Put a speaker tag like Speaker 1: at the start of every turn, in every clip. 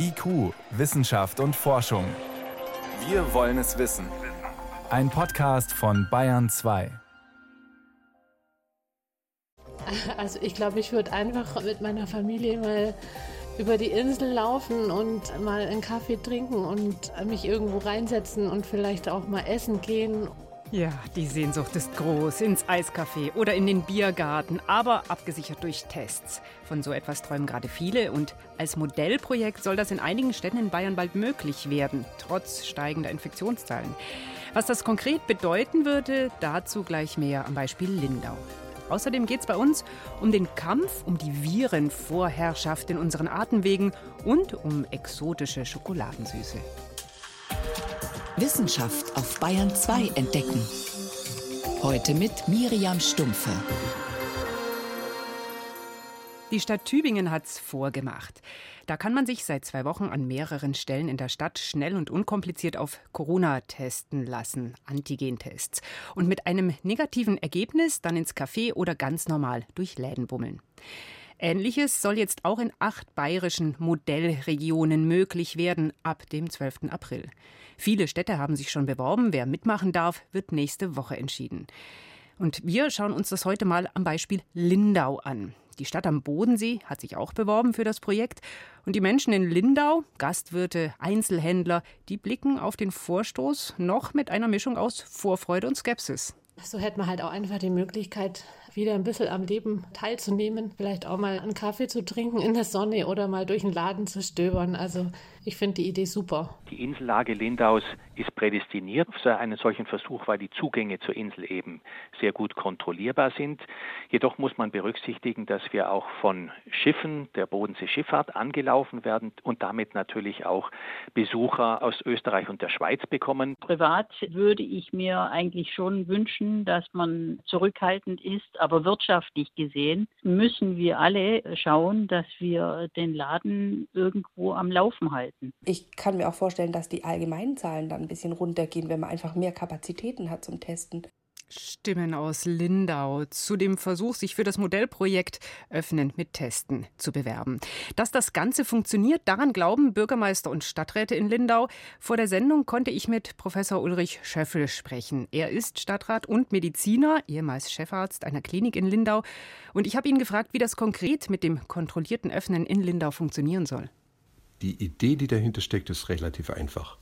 Speaker 1: IQ, Wissenschaft und Forschung. Wir wollen es wissen. Ein Podcast von Bayern 2.
Speaker 2: Also ich glaube, ich würde einfach mit meiner Familie mal über die Insel laufen und mal einen Kaffee trinken und mich irgendwo reinsetzen und vielleicht auch mal essen gehen.
Speaker 3: Ja, die Sehnsucht ist groß, ins Eiscafé oder in den Biergarten, aber abgesichert durch Tests. Von so etwas träumen gerade viele und als Modellprojekt soll das in einigen Städten in Bayern bald möglich werden, trotz steigender Infektionszahlen. Was das konkret bedeuten würde, dazu gleich mehr am Beispiel Lindau. Außerdem geht es bei uns um den Kampf um die Virenvorherrschaft in unseren Atemwegen und um exotische Schokoladensüße.
Speaker 4: Wissenschaft auf Bayern 2 entdecken. Heute mit Miriam Stumpfe.
Speaker 3: Die Stadt Tübingen hat's vorgemacht. Da kann man sich seit zwei Wochen an mehreren Stellen in der Stadt schnell und unkompliziert auf Corona testen lassen, Antigentests. Und mit einem negativen Ergebnis dann ins Café oder ganz normal durch Läden bummeln. Ähnliches soll jetzt auch in acht bayerischen Modellregionen möglich werden ab dem 12. April. Viele Städte haben sich schon beworben. Wer mitmachen darf, wird nächste Woche entschieden. Und wir schauen uns das heute mal am Beispiel Lindau an. Die Stadt am Bodensee hat sich auch beworben für das Projekt. Und die Menschen in Lindau, Gastwirte, Einzelhändler, die blicken auf den Vorstoß noch mit einer Mischung aus Vorfreude und Skepsis.
Speaker 2: So hätte man halt auch einfach die Möglichkeit, wieder ein bisschen am Leben teilzunehmen, vielleicht auch mal einen Kaffee zu trinken in der Sonne oder mal durch den Laden zu stöbern. Also ich finde die Idee super.
Speaker 5: Die Insellage Lindaus ist prädestiniert für einen solchen Versuch, weil die Zugänge zur Insel eben sehr gut kontrollierbar sind. Jedoch muss man berücksichtigen, dass wir auch von Schiffen der Bodenseeschifffahrt angelaufen werden und damit natürlich auch Besucher aus Österreich und der Schweiz bekommen.
Speaker 6: Privat würde ich mir eigentlich schon wünschen, dass man zurückhaltend ist, aber wirtschaftlich gesehen müssen wir alle schauen, dass wir den Laden irgendwo am Laufen halten halten.
Speaker 7: Ich kann mir auch vorstellen, dass die allgemeinen Zahlen dann ein bisschen runtergehen, wenn man einfach mehr Kapazitäten hat zum Testen.
Speaker 3: Stimmen aus Lindau zu dem Versuch, sich für das Modellprojekt Öffnen mit Testen zu bewerben. Dass das Ganze funktioniert, daran glauben Bürgermeister und Stadträte in Lindau. Vor der Sendung konnte ich mit Professor Ulrich Schöffel sprechen. Er ist Stadtrat und Mediziner, ehemals Chefarzt einer Klinik in Lindau. Und ich habe ihn gefragt, wie das konkret mit dem kontrollierten Öffnen in Lindau funktionieren soll.
Speaker 8: Die Idee, die dahinter steckt, ist relativ einfach.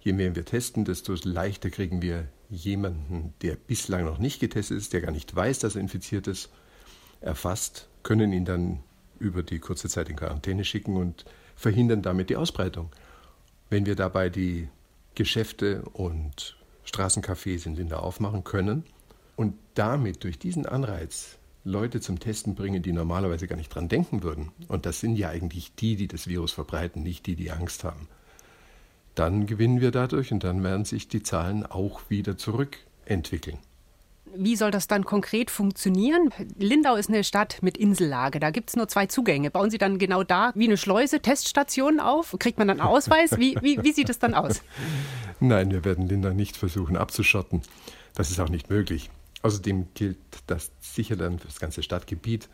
Speaker 8: Je mehr wir testen, desto leichter kriegen wir jemanden, der bislang noch nicht getestet ist, der gar nicht weiß, dass er infiziert ist, erfasst, können ihn dann über die kurze Zeit in Quarantäne schicken und verhindern damit die Ausbreitung. Wenn wir dabei die Geschäfte und Straßencafés in Linda aufmachen können und damit durch diesen Anreiz Leute zum Testen bringen, die normalerweise gar nicht dran denken würden, und das sind ja eigentlich die, die das Virus verbreiten, nicht die, die Angst haben, dann gewinnen wir dadurch und dann werden sich die Zahlen auch wieder zurückentwickeln.
Speaker 3: Wie soll das dann konkret funktionieren? Lindau ist eine Stadt mit Insellage. Da gibt es nur zwei Zugänge. Bauen Sie dann genau da wie eine Schleuse Teststationen auf? Kriegt man dann einen Ausweis? Wie, wie, wie sieht es dann aus?
Speaker 8: Nein, wir werden Lindau nicht versuchen abzuschotten. Das ist auch nicht möglich. Außerdem gilt das sicher dann für das ganze Stadtgebiet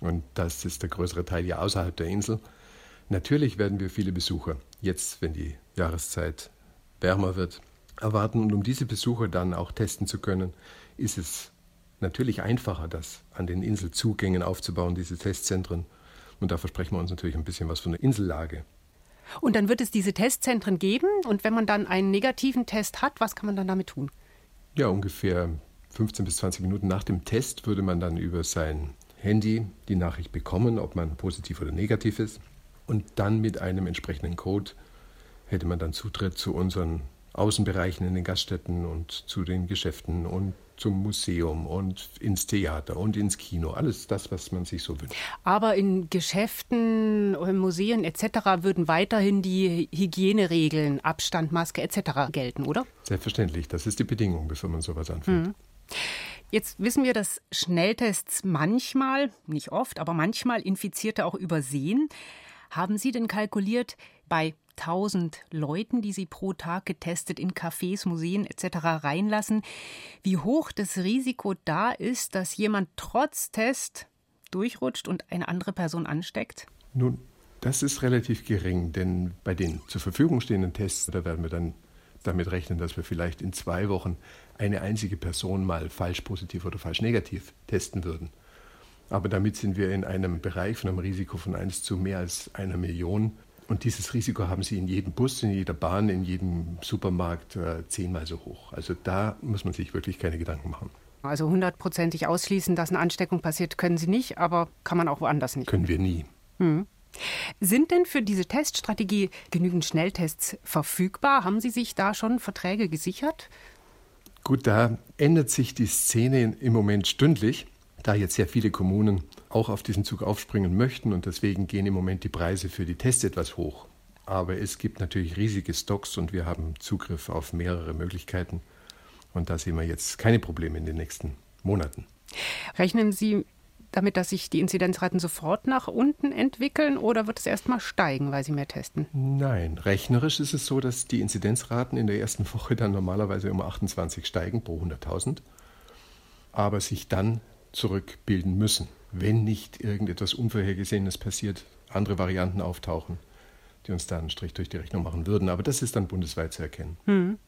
Speaker 8: und das ist der größere Teil ja außerhalb der Insel. Natürlich werden wir viele Besucher, jetzt wenn die Jahreszeit wärmer wird, erwarten und um diese Besucher dann auch testen zu können, ist es natürlich einfacher, das an den Inselzugängen aufzubauen, diese Testzentren. Und da versprechen wir uns natürlich ein bisschen was von der Insellage.
Speaker 3: Und dann wird es diese Testzentren geben und wenn man dann einen negativen Test hat, was kann man dann damit tun?
Speaker 8: Ja, ungefähr 15 bis 20 Minuten nach dem Test würde man dann über sein Handy die Nachricht bekommen, ob man positiv oder negativ ist. Und dann mit einem entsprechenden Code hätte man dann Zutritt zu unseren Außenbereichen in den Gaststätten und zu den Geschäften und zum Museum und ins Theater und ins Kino. Alles das, was man sich so wünscht.
Speaker 3: Aber in Geschäften, Museen etc. würden weiterhin die Hygieneregeln, Abstand, Maske etc. gelten, oder?
Speaker 8: Selbstverständlich. Das ist die Bedingung, bevor man sowas anfängt. Mhm.
Speaker 3: Jetzt wissen wir, dass Schnelltests manchmal, nicht oft, aber manchmal Infizierte auch übersehen. Haben Sie denn kalkuliert, bei 1000 Leuten, die Sie pro Tag getestet in Cafés, Museen etc. reinlassen, wie hoch das Risiko da ist, dass jemand trotz Test durchrutscht und eine andere Person ansteckt?
Speaker 8: Nun, Das ist relativ gering, denn bei den zur Verfügung stehenden Tests, da werden wir dann damit rechnen, dass wir vielleicht in zwei Wochen eine einzige Person mal falsch positiv oder falsch negativ testen würden. Aber damit sind wir in einem Bereich von einem Risiko von 1 zu mehr als einer Million. Und dieses Risiko haben Sie in jedem Bus, in jeder Bahn, in jedem Supermarkt äh, zehnmal so hoch. Also da muss man sich wirklich keine Gedanken machen.
Speaker 3: Also hundertprozentig ausschließen, dass eine Ansteckung passiert, können Sie nicht, aber kann man auch woanders nicht.
Speaker 8: Können wir nie.
Speaker 3: Hm. Sind denn für diese Teststrategie genügend Schnelltests verfügbar? Haben Sie sich da schon Verträge gesichert?
Speaker 8: Gut, da ändert sich die Szene im Moment stündlich, da jetzt sehr viele Kommunen auch auf diesen Zug aufspringen möchten und deswegen gehen im Moment die Preise für die Tests etwas hoch. Aber es gibt natürlich riesige Stocks und wir haben Zugriff auf mehrere Möglichkeiten. Und da sehen wir jetzt keine Probleme in den nächsten Monaten.
Speaker 3: Rechnen Sie damit, dass sich die Inzidenzraten sofort nach unten entwickeln oder wird es erst mal steigen, weil Sie mehr testen?
Speaker 8: Nein, rechnerisch ist es so, dass die Inzidenzraten in der ersten Woche dann normalerweise um 28 steigen pro 100.000, aber sich dann zurückbilden müssen, wenn nicht irgendetwas Unvorhergesehenes passiert, andere Varianten auftauchen, die uns dann einen Strich durch die Rechnung machen würden. Aber das ist dann bundesweit zu erkennen.
Speaker 3: Hm.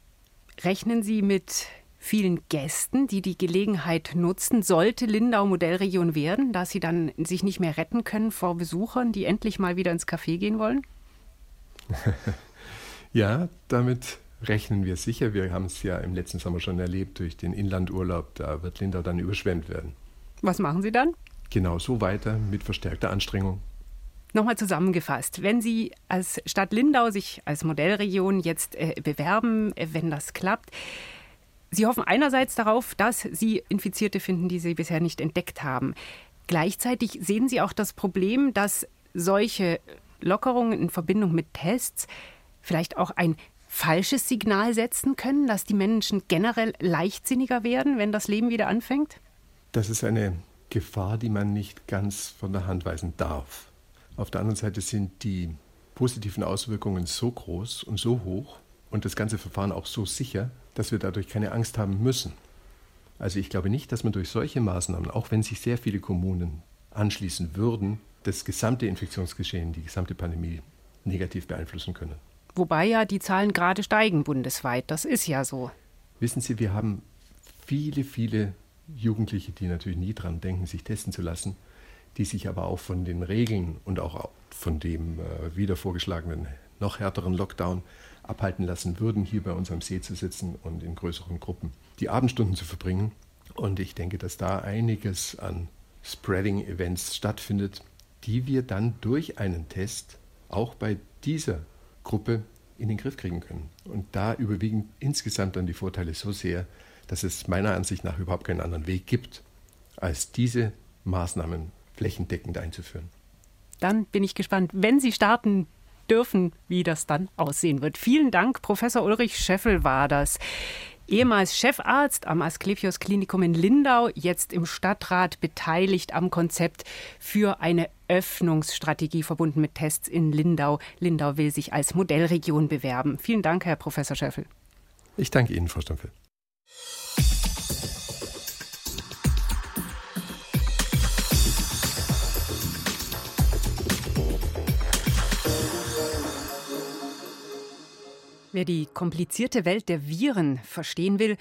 Speaker 3: Rechnen Sie mit vielen Gästen, die die Gelegenheit nutzen, sollte Lindau Modellregion werden, da sie dann sich nicht mehr retten können vor Besuchern, die endlich mal wieder ins Café gehen wollen?
Speaker 8: ja, damit rechnen wir sicher. Wir haben es ja im letzten Sommer schon erlebt durch den Inlandurlaub. Da wird Lindau dann überschwemmt werden.
Speaker 3: Was machen Sie dann?
Speaker 8: Genau so weiter mit verstärkter Anstrengung.
Speaker 3: Nochmal zusammengefasst, wenn Sie als Stadt Lindau sich als Modellregion jetzt äh, bewerben, äh, wenn das klappt, Sie hoffen einerseits darauf, dass Sie Infizierte finden, die Sie bisher nicht entdeckt haben. Gleichzeitig sehen Sie auch das Problem, dass solche Lockerungen in Verbindung mit Tests vielleicht auch ein falsches Signal setzen können, dass die Menschen generell leichtsinniger werden, wenn das Leben wieder anfängt?
Speaker 8: Das ist eine Gefahr, die man nicht ganz von der Hand weisen darf. Auf der anderen Seite sind die positiven Auswirkungen so groß und so hoch und das ganze Verfahren auch so sicher, dass wir dadurch keine Angst haben müssen. Also ich glaube nicht, dass man durch solche Maßnahmen, auch wenn sich sehr viele Kommunen anschließen würden, das gesamte Infektionsgeschehen, die gesamte Pandemie negativ beeinflussen können.
Speaker 3: Wobei ja die Zahlen gerade steigen bundesweit, das ist ja so.
Speaker 8: Wissen Sie, wir haben viele, viele Jugendliche, die natürlich nie dran denken, sich testen zu lassen, die sich aber auch von den Regeln und auch von dem äh, wieder vorgeschlagenen noch härteren Lockdown abhalten lassen würden, hier bei uns am See zu sitzen und in größeren Gruppen die Abendstunden zu verbringen. Und ich denke, dass da einiges an Spreading-Events stattfindet, die wir dann durch einen Test auch bei dieser Gruppe in den Griff kriegen können. Und da überwiegen insgesamt dann die Vorteile so sehr, dass es meiner Ansicht nach überhaupt keinen anderen Weg gibt, als diese Maßnahmen flächendeckend einzuführen.
Speaker 3: Dann bin ich gespannt, wenn Sie starten dürfen, wie das dann aussehen wird. Vielen Dank, Professor Ulrich Scheffel war das. Ehemals Chefarzt am Asklepios Klinikum in Lindau, jetzt im Stadtrat beteiligt am Konzept für eine Öffnungsstrategie verbunden mit Tests in Lindau. Lindau will sich als Modellregion bewerben. Vielen Dank, Herr Professor Scheffel.
Speaker 8: Ich danke Ihnen, Frau Stempel.
Speaker 3: Wer die komplizierte Welt der Viren verstehen will,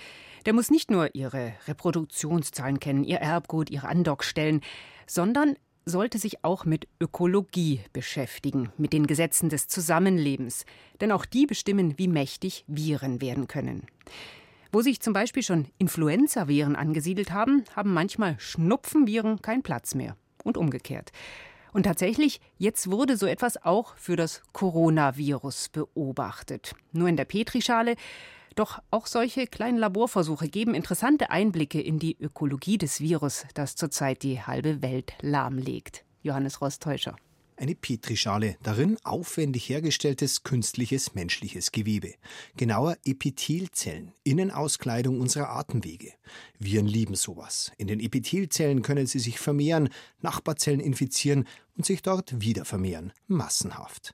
Speaker 3: der muss nicht nur ihre Reproduktionszahlen kennen, ihr Erbgut, ihre Andockstellen, sondern sollte sich auch mit Ökologie beschäftigen, mit den Gesetzen des Zusammenlebens, denn auch die bestimmen, wie mächtig Viren werden können. Wo sich zum Beispiel schon Influenza-Viren angesiedelt haben, haben manchmal Schnupfenviren keinen Platz mehr und umgekehrt. Und tatsächlich, jetzt wurde so etwas auch für das Coronavirus beobachtet. Nur in der Petrischale. Doch auch solche kleinen Laborversuche geben interessante Einblicke in die Ökologie des Virus, das zurzeit die halbe Welt lahmlegt. Johannes Rostäuscher
Speaker 9: eine Petrischale, darin aufwendig hergestelltes künstliches menschliches Gewebe, genauer Epithelzellen, Innenauskleidung unserer Atemwege. Viren lieben sowas. In den Epithelzellen können sie sich vermehren, Nachbarzellen infizieren und sich dort wieder vermehren, massenhaft.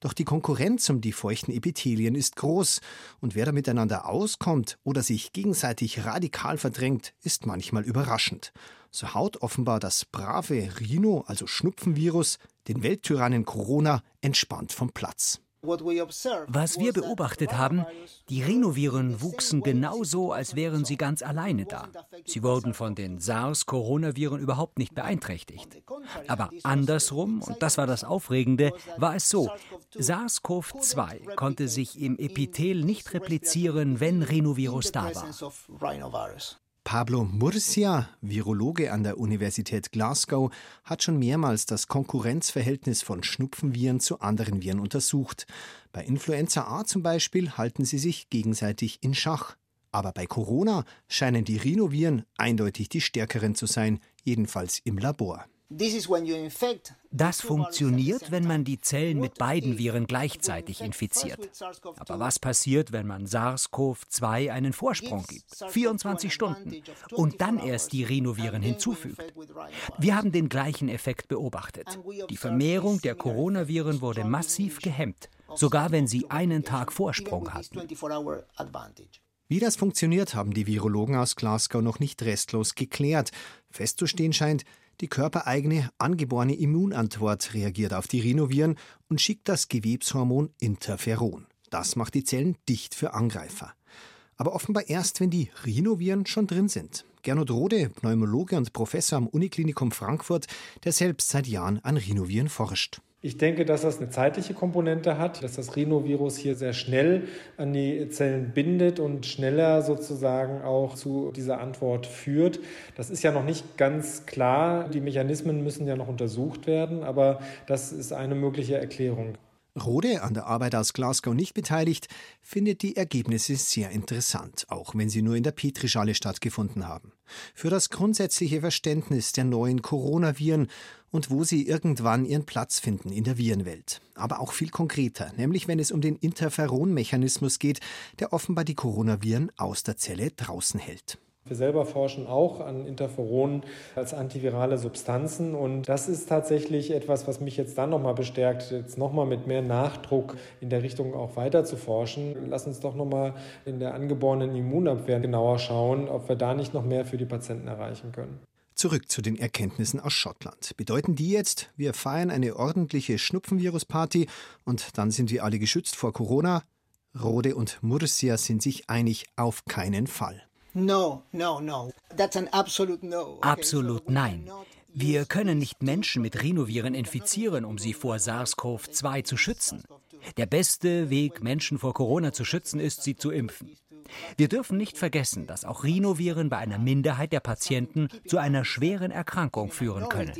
Speaker 9: Doch die Konkurrenz um die feuchten Epithelien ist groß, und wer da miteinander auskommt oder sich gegenseitig radikal verdrängt, ist manchmal überraschend. So haut offenbar das brave Rhino, also Schnupfenvirus, den Welttyrannen Corona entspannt vom Platz.
Speaker 10: Was wir beobachtet haben, die Rhinoviren wuchsen genauso, als wären sie ganz alleine da. Sie wurden von den SARS-Coronaviren überhaupt nicht beeinträchtigt. Aber andersrum, und das war das Aufregende, war es so, SARS-CoV-2 konnte sich im Epithel nicht replizieren, wenn Rhinovirus da war.
Speaker 9: Pablo Murcia, Virologe an der Universität Glasgow, hat schon mehrmals das Konkurrenzverhältnis von Schnupfenviren zu anderen Viren untersucht. Bei Influenza A zum Beispiel halten sie sich gegenseitig in Schach. Aber bei Corona scheinen die Rhinoviren eindeutig die stärkeren zu sein, jedenfalls im Labor.
Speaker 10: Das funktioniert, wenn man die Zellen mit beiden Viren gleichzeitig infiziert. Aber was passiert, wenn man SARS-CoV-2 einen Vorsprung gibt? 24 Stunden. Und dann erst die Rhinoviren hinzufügt. Wir haben den gleichen Effekt beobachtet. Die Vermehrung der Coronaviren wurde massiv gehemmt, sogar wenn sie einen Tag Vorsprung hatten.
Speaker 9: Wie das funktioniert, haben die Virologen aus Glasgow noch nicht restlos geklärt. Festzustehen scheint, die körpereigene angeborene Immunantwort reagiert auf die Rhinoviren und schickt das Gewebshormon Interferon. Das macht die Zellen dicht für Angreifer. Aber offenbar erst, wenn die Rhinoviren schon drin sind. Gernot Rode, Pneumologe und Professor am Uniklinikum Frankfurt, der selbst seit Jahren an Rhinoviren forscht.
Speaker 11: Ich denke, dass das eine zeitliche Komponente hat, dass das Rhinovirus hier sehr schnell an die Zellen bindet und schneller sozusagen auch zu dieser Antwort führt. Das ist ja noch nicht ganz klar. Die Mechanismen müssen ja noch untersucht werden, aber das ist eine mögliche Erklärung.
Speaker 9: Rode, an der Arbeit aus Glasgow nicht beteiligt, findet die Ergebnisse sehr interessant, auch wenn sie nur in der Petrischale stattgefunden haben. Für das grundsätzliche Verständnis der neuen Coronaviren und wo sie irgendwann ihren Platz finden in der Virenwelt. Aber auch viel konkreter, nämlich wenn es um den Interferonmechanismus geht, der offenbar die Coronaviren aus der Zelle draußen hält.
Speaker 11: Wir selber forschen auch an Interferonen als antivirale Substanzen und das ist tatsächlich etwas, was mich jetzt dann nochmal bestärkt, jetzt nochmal mit mehr Nachdruck in der Richtung auch weiter zu forschen. Lass uns doch nochmal in der angeborenen Immunabwehr genauer schauen, ob wir da nicht noch mehr für die Patienten erreichen können.
Speaker 9: Zurück zu den Erkenntnissen aus Schottland. Bedeuten die jetzt, wir feiern eine ordentliche Schnupfenvirus-Party und dann sind wir alle geschützt vor Corona? Rode und Murcia sind sich einig auf keinen Fall.
Speaker 10: No, no, no. That's an absolute no. Absolut nein. Wir können nicht Menschen mit Rhinoviren infizieren, um sie vor SARS-CoV-2 zu schützen. Der beste Weg, Menschen vor Corona zu schützen, ist, sie zu impfen. Wir dürfen nicht vergessen, dass auch Rhinoviren bei einer Minderheit der Patienten zu einer schweren Erkrankung führen können.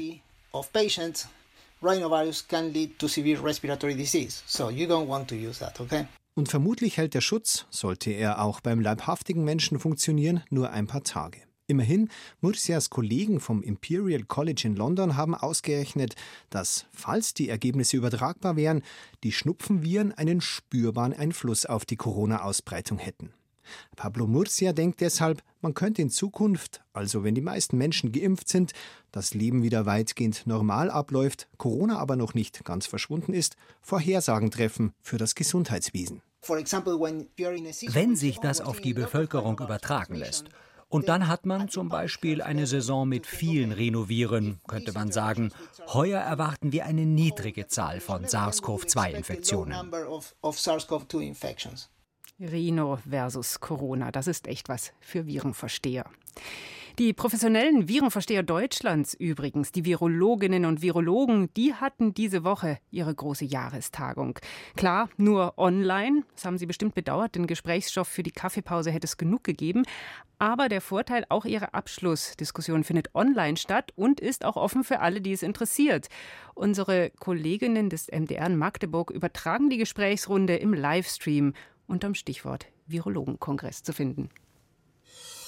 Speaker 10: Rhinovirus can lead to severe respiratory disease. So you don't want to use that,
Speaker 9: okay? Und vermutlich hält der Schutz, sollte er auch beim leibhaftigen Menschen funktionieren, nur ein paar Tage. Immerhin, Murcias Kollegen vom Imperial College in London haben ausgerechnet, dass, falls die Ergebnisse übertragbar wären, die Schnupfenviren einen spürbaren Einfluss auf die Corona-Ausbreitung hätten. Pablo Murcia denkt deshalb, man könnte in Zukunft, also wenn die meisten Menschen geimpft sind, das Leben wieder weitgehend normal abläuft, Corona aber noch nicht ganz verschwunden ist, Vorhersagen treffen für das Gesundheitswesen.
Speaker 10: Wenn sich das auf die Bevölkerung übertragen lässt, und dann hat man zum Beispiel eine Saison mit vielen Renovieren, könnte man sagen, heuer erwarten wir eine niedrige Zahl von SARS-CoV-2-Infektionen.
Speaker 3: Rhino versus Corona, das ist echt was für Virenversteher. Die professionellen Virenversteher Deutschlands übrigens, die Virologinnen und Virologen, die hatten diese Woche ihre große Jahrestagung. Klar, nur online, das haben Sie bestimmt bedauert, den Gesprächsstoff für die Kaffeepause hätte es genug gegeben. Aber der Vorteil, auch Ihre Abschlussdiskussion findet online statt und ist auch offen für alle, die es interessiert. Unsere Kolleginnen des MDR in Magdeburg übertragen die Gesprächsrunde im Livestream unterm Stichwort Virologenkongress zu finden.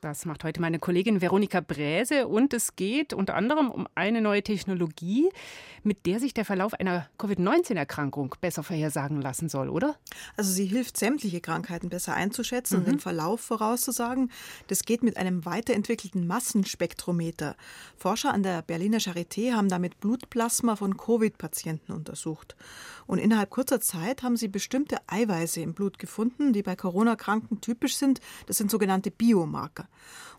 Speaker 3: Das macht heute meine Kollegin Veronika Bräse und es geht unter anderem um eine neue Technologie, mit der sich der Verlauf einer Covid-19-Erkrankung besser vorhersagen lassen soll, oder?
Speaker 12: Also sie hilft, sämtliche Krankheiten besser einzuschätzen mhm. und den Verlauf vorauszusagen. Das geht mit einem weiterentwickelten Massenspektrometer. Forscher an der Berliner Charité haben damit Blutplasma von Covid-Patienten untersucht. Und innerhalb kurzer Zeit haben sie bestimmte Eiweiße im Blut gefunden, die bei Corona-Kranken typisch sind. Das sind sogenannte Biomarker.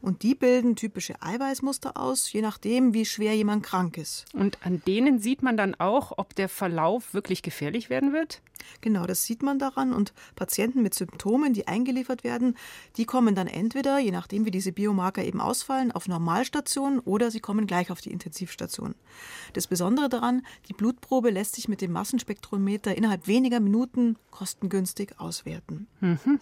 Speaker 12: Und die bilden typische Eiweißmuster aus, je nachdem, wie schwer jemand krank ist.
Speaker 3: Und an denen sieht man dann auch, ob der Verlauf wirklich gefährlich werden wird?
Speaker 12: Genau, das sieht man daran. Und Patienten mit Symptomen, die eingeliefert werden, die kommen dann entweder, je nachdem, wie diese Biomarker eben ausfallen, auf Normalstation oder sie kommen gleich auf die Intensivstation. Das Besondere daran, die Blutprobe lässt sich mit dem Massenspektrometer innerhalb weniger Minuten kostengünstig auswerten. Mhm.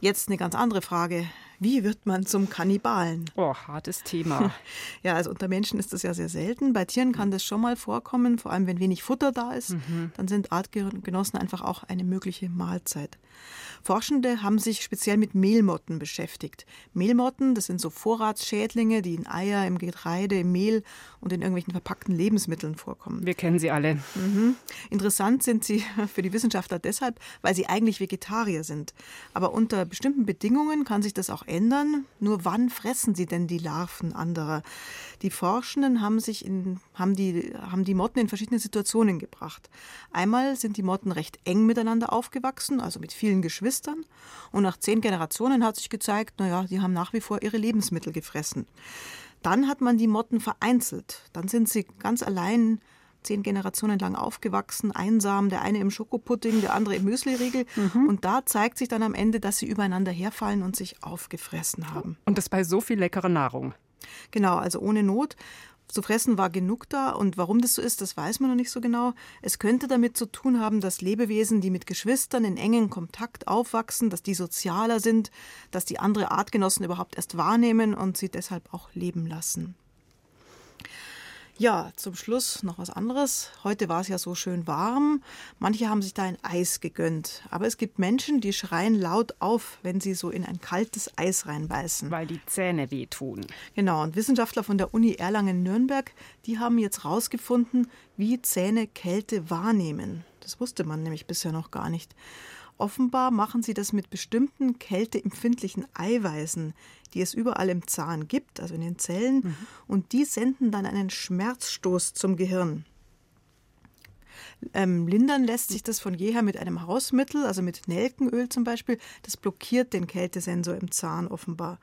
Speaker 12: Jetzt eine ganz andere Frage. Wie wird man zum Kannibalen?
Speaker 3: Oh, hartes Thema.
Speaker 12: ja, also unter Menschen ist das ja sehr selten. Bei Tieren kann das schon mal vorkommen, vor allem wenn wenig Futter da ist. Mhm. Dann sind Artgenossen einfach auch eine mögliche Mahlzeit. Forschende haben sich speziell mit Mehlmotten beschäftigt. Mehlmotten, das sind so Vorratsschädlinge, die in Eier, im Getreide, im Mehl und in irgendwelchen verpackten Lebensmitteln vorkommen.
Speaker 3: Wir kennen sie alle.
Speaker 12: Mhm. Interessant sind sie für die Wissenschaftler deshalb, weil sie eigentlich Vegetarier sind. Aber unter bestimmten Bedingungen kann sich das auch ändern. Nur wann fressen sie denn die Larven anderer? Die Forschenden haben sich in, haben die, haben die Motten in verschiedene Situationen gebracht. Einmal sind die Motten recht eng miteinander aufgewachsen, also mit vielen Geschwistern. Und nach zehn Generationen hat sich gezeigt, naja, die haben nach wie vor ihre Lebensmittel gefressen. Dann hat man die Motten vereinzelt. Dann sind sie ganz allein zehn Generationen lang aufgewachsen, einsam, der eine im Schokopudding, der andere im Müsliriegel. Mhm. Und da zeigt sich dann am Ende, dass sie übereinander herfallen und sich aufgefressen haben.
Speaker 3: Und das bei so viel leckerer Nahrung.
Speaker 12: Genau, also ohne Not. Zu fressen war genug da und warum das so ist, das weiß man noch nicht so genau. Es könnte damit zu tun haben, dass Lebewesen, die mit Geschwistern in engen Kontakt aufwachsen, dass die sozialer sind, dass die andere Artgenossen überhaupt erst wahrnehmen und sie deshalb auch leben lassen. Ja, zum Schluss noch was anderes. Heute war es ja so schön warm. Manche haben sich da ein Eis gegönnt. Aber es gibt Menschen, die schreien laut auf, wenn sie so in ein kaltes Eis reinbeißen.
Speaker 3: Weil die Zähne wehtun.
Speaker 12: Genau. Und Wissenschaftler von der Uni Erlangen-Nürnberg, die haben jetzt rausgefunden, wie Zähne Kälte wahrnehmen. Das wusste man nämlich bisher noch gar nicht. Offenbar machen sie das mit bestimmten kälteempfindlichen Eiweißen, die es überall im Zahn gibt, also in den Zellen, mhm. und die senden dann einen Schmerzstoß zum Gehirn. Ähm, lindern lässt sich das von jeher mit einem Hausmittel, also mit Nelkenöl zum Beispiel. Das blockiert den Kältesensor im Zahn offenbar.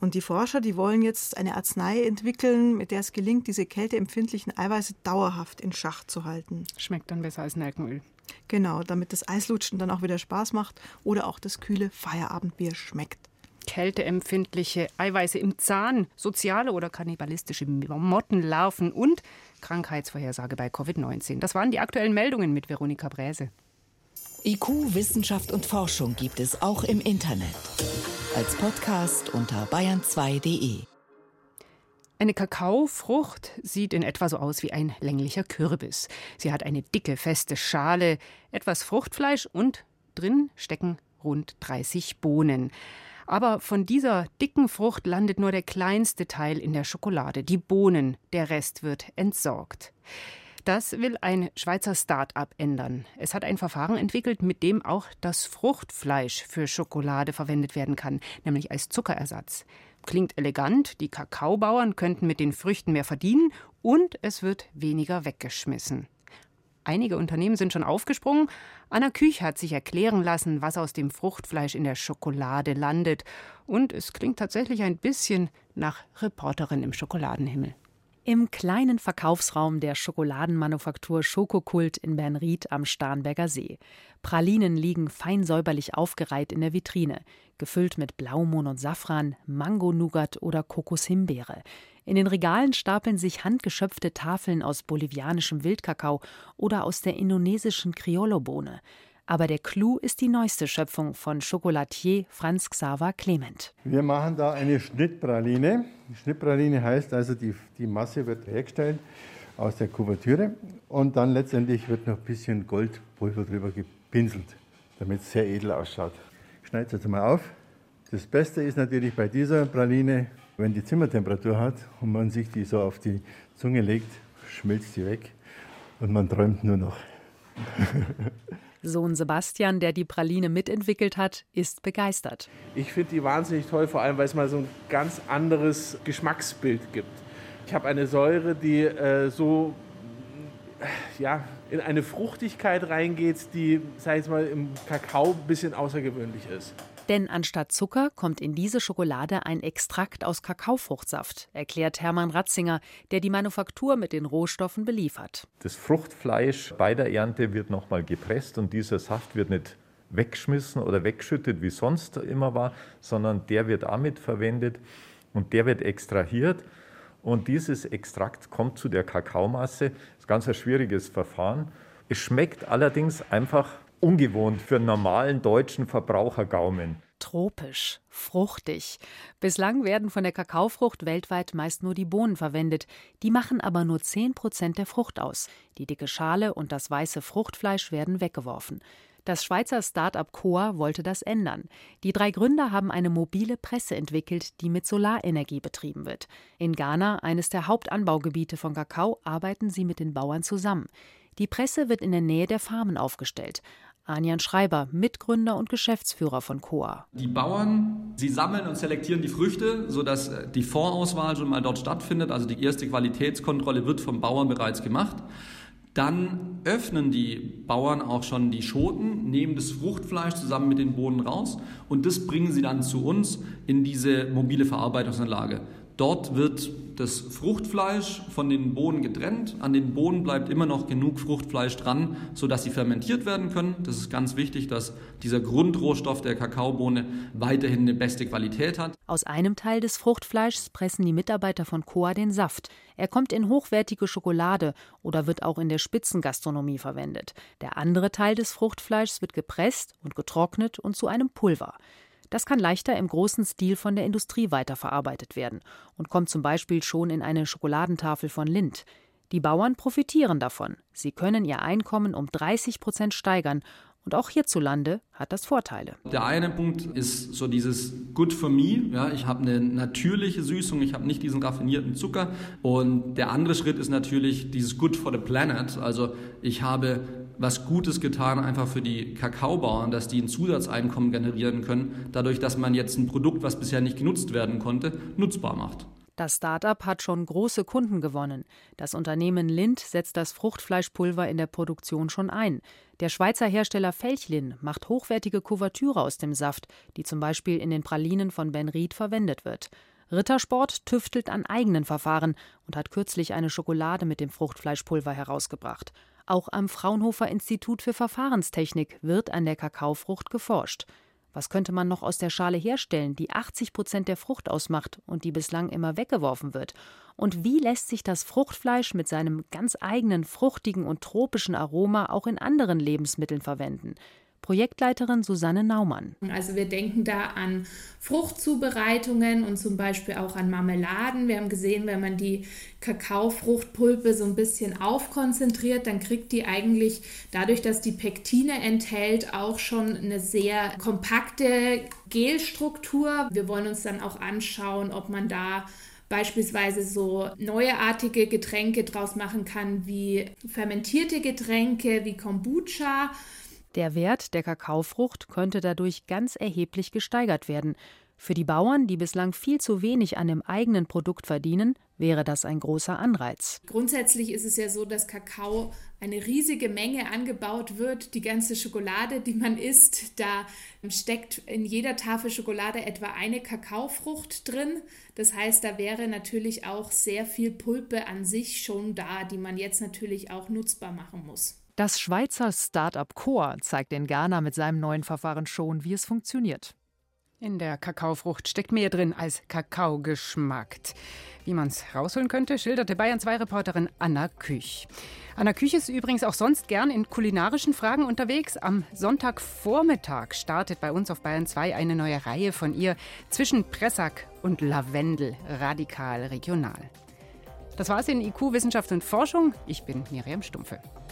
Speaker 12: Und die Forscher, die wollen jetzt eine Arznei entwickeln, mit der es gelingt, diese kälteempfindlichen Eiweiße dauerhaft in Schach zu halten.
Speaker 3: Schmeckt dann besser als Nelkenöl.
Speaker 12: Genau, damit das Eislutschen dann auch wieder Spaß macht oder auch das kühle Feierabendbier schmeckt.
Speaker 3: Kälteempfindliche Eiweiße im Zahn, soziale oder kannibalistische Mottenlarven und Krankheitsvorhersage bei Covid-19. Das waren die aktuellen Meldungen mit Veronika Bräse.
Speaker 4: IQ, Wissenschaft und Forschung gibt es auch im Internet. Als Podcast unter bayern2.de.
Speaker 3: Eine Kakaofrucht sieht in etwa so aus wie ein länglicher Kürbis. Sie hat eine dicke, feste Schale, etwas Fruchtfleisch und drin stecken rund 30 Bohnen. Aber von dieser dicken Frucht landet nur der kleinste Teil in der Schokolade, die Bohnen, der Rest wird entsorgt. Das will ein Schweizer Start-up ändern. Es hat ein Verfahren entwickelt, mit dem auch das Fruchtfleisch für Schokolade verwendet werden kann, nämlich als Zuckerersatz. Klingt elegant, die Kakaobauern könnten mit den Früchten mehr verdienen und es wird weniger weggeschmissen. Einige Unternehmen sind schon aufgesprungen. Anna Küch hat sich erklären lassen, was aus dem Fruchtfleisch in der Schokolade landet. Und es klingt tatsächlich ein bisschen nach Reporterin im Schokoladenhimmel.
Speaker 13: Im kleinen Verkaufsraum der Schokoladenmanufaktur Schokokult in Bernried am Starnberger See. Pralinen liegen fein säuberlich aufgereiht in der Vitrine, gefüllt mit Blaumohn und Safran, Mango-Nougat oder Kokoshimbeere. In den Regalen stapeln sich handgeschöpfte Tafeln aus bolivianischem Wildkakao oder aus der indonesischen Criollo-Bohne. Aber der Clou ist die neueste Schöpfung von Chocolatier Franz Xaver Clement.
Speaker 14: Wir machen da eine Schnittpraline. Die Schnittpraline heißt also, die, die Masse wird hergestellt aus der Kuvertüre und dann letztendlich wird noch ein bisschen Goldpulver drüber gepinselt, damit es sehr edel ausschaut. Ich schneide es jetzt mal auf. Das Beste ist natürlich bei dieser Praline, wenn die Zimmertemperatur hat und man sich die so auf die Zunge legt, schmilzt die weg und man träumt nur noch.
Speaker 13: Sohn Sebastian, der die Praline mitentwickelt hat, ist begeistert.
Speaker 15: Ich finde die wahnsinnig toll, vor allem weil es mal so ein ganz anderes Geschmacksbild gibt. Ich habe eine Säure, die äh, so ja, in eine Fruchtigkeit reingeht, die, sag ich mal, im Kakao ein bisschen außergewöhnlich ist.
Speaker 13: Denn anstatt Zucker kommt in diese Schokolade ein Extrakt aus Kakaofruchtsaft, erklärt Hermann Ratzinger, der die Manufaktur mit den Rohstoffen beliefert.
Speaker 16: Das Fruchtfleisch bei der Ernte wird nochmal gepresst und dieser Saft wird nicht weggeschmissen oder weggeschüttet, wie sonst immer war, sondern der wird damit verwendet und der wird extrahiert. Und dieses Extrakt kommt zu der Kakaomasse. Das ist ganz ein schwieriges Verfahren. Es schmeckt allerdings einfach ungewohnt für einen normalen deutschen Verbrauchergaumen.
Speaker 13: Tropisch, fruchtig. Bislang werden von der Kakaofrucht weltweit meist nur die Bohnen verwendet. Die machen aber nur 10 Prozent der Frucht aus. Die dicke Schale und das weiße Fruchtfleisch werden weggeworfen. Das Schweizer Start-up Coa wollte das ändern. Die drei Gründer haben eine mobile Presse entwickelt, die mit Solarenergie betrieben wird. In Ghana, eines der Hauptanbaugebiete von Kakao, arbeiten sie mit den Bauern zusammen. Die Presse wird in der Nähe der Farmen aufgestellt. Anjan Schreiber, Mitgründer und Geschäftsführer von Coa.
Speaker 17: Die Bauern, sie sammeln und selektieren die Früchte, sodass äh, die Vorauswahl schon mal dort stattfindet. Also die erste Qualitätskontrolle wird vom Bauern bereits gemacht. Dann öffnen die Bauern auch schon die Schoten, nehmen das Fruchtfleisch zusammen mit den Bohnen raus und das bringen sie dann zu uns in diese mobile Verarbeitungsanlage. Dort wird das Fruchtfleisch von den Bohnen getrennt. An den Bohnen bleibt immer noch genug Fruchtfleisch dran, sodass sie fermentiert werden können. Das ist ganz wichtig, dass dieser Grundrohstoff der Kakaobohne weiterhin eine beste Qualität hat.
Speaker 13: Aus einem Teil des Fruchtfleischs pressen die Mitarbeiter von Coa den Saft. Er kommt in hochwertige Schokolade oder wird auch in der Spitzengastronomie verwendet. Der andere Teil des Fruchtfleischs wird gepresst und getrocknet und zu einem Pulver. Das kann leichter im großen Stil von der Industrie weiterverarbeitet werden und kommt zum Beispiel schon in eine Schokoladentafel von Lind. Die Bauern profitieren davon. Sie können ihr Einkommen um 30 Prozent steigern und auch hierzulande hat das Vorteile.
Speaker 17: Der eine Punkt ist so dieses Good for me. Ja, ich habe eine natürliche Süßung, ich habe nicht diesen raffinierten Zucker. Und der andere Schritt ist natürlich dieses Good for the Planet. Also ich habe was Gutes getan, einfach für die Kakaobauern, dass die ein Zusatzeinkommen generieren können, dadurch, dass man jetzt ein Produkt, was bisher nicht genutzt werden konnte, nutzbar macht.
Speaker 13: Das Start-up hat schon große Kunden gewonnen. Das Unternehmen Lind setzt das Fruchtfleischpulver in der Produktion schon ein. Der Schweizer Hersteller Felchlin macht hochwertige Kuvertüre aus dem Saft, die zum Beispiel in den Pralinen von Ben Ried verwendet wird. Rittersport tüftelt an eigenen Verfahren und hat kürzlich eine Schokolade mit dem Fruchtfleischpulver herausgebracht. Auch am Fraunhofer Institut für Verfahrenstechnik wird an der Kakaofrucht geforscht. Was könnte man noch aus der Schale herstellen, die 80 Prozent der Frucht ausmacht und die bislang immer weggeworfen wird? Und wie lässt sich das Fruchtfleisch mit seinem ganz eigenen fruchtigen und tropischen Aroma auch in anderen Lebensmitteln verwenden? Projektleiterin Susanne Naumann.
Speaker 18: Also wir denken da an Fruchtzubereitungen und zum Beispiel auch an Marmeladen. Wir haben gesehen, wenn man die Kakaofruchtpulpe so ein bisschen aufkonzentriert, dann kriegt die eigentlich dadurch, dass die Pektine enthält, auch schon eine sehr kompakte Gelstruktur. Wir wollen uns dann auch anschauen, ob man da beispielsweise so neuartige Getränke draus machen kann, wie fermentierte Getränke, wie Kombucha
Speaker 13: der Wert der Kakaofrucht könnte dadurch ganz erheblich gesteigert werden. Für die Bauern, die bislang viel zu wenig an dem eigenen Produkt verdienen, wäre das ein großer Anreiz.
Speaker 18: Grundsätzlich ist es ja so, dass Kakao eine riesige Menge angebaut wird. Die ganze Schokolade, die man isst, da steckt in jeder Tafel Schokolade etwa eine Kakaofrucht drin. Das heißt, da wäre natürlich auch sehr viel Pulpe an sich schon da, die man jetzt natürlich auch nutzbar machen muss.
Speaker 13: Das Schweizer Start-up Coa zeigt in Ghana mit seinem neuen Verfahren schon, wie es funktioniert. In der Kakaofrucht steckt mehr drin als Kakaogeschmack. Wie man es rausholen könnte, schilderte Bayern 2 Reporterin Anna Küch. Anna Küch ist übrigens auch sonst gern in kulinarischen Fragen unterwegs. Am Sonntagvormittag startet bei uns auf Bayern 2 eine neue Reihe von ihr zwischen Pressack und Lavendel, radikal regional. Das war es in IQ Wissenschaft und Forschung. Ich bin Miriam Stumpfe.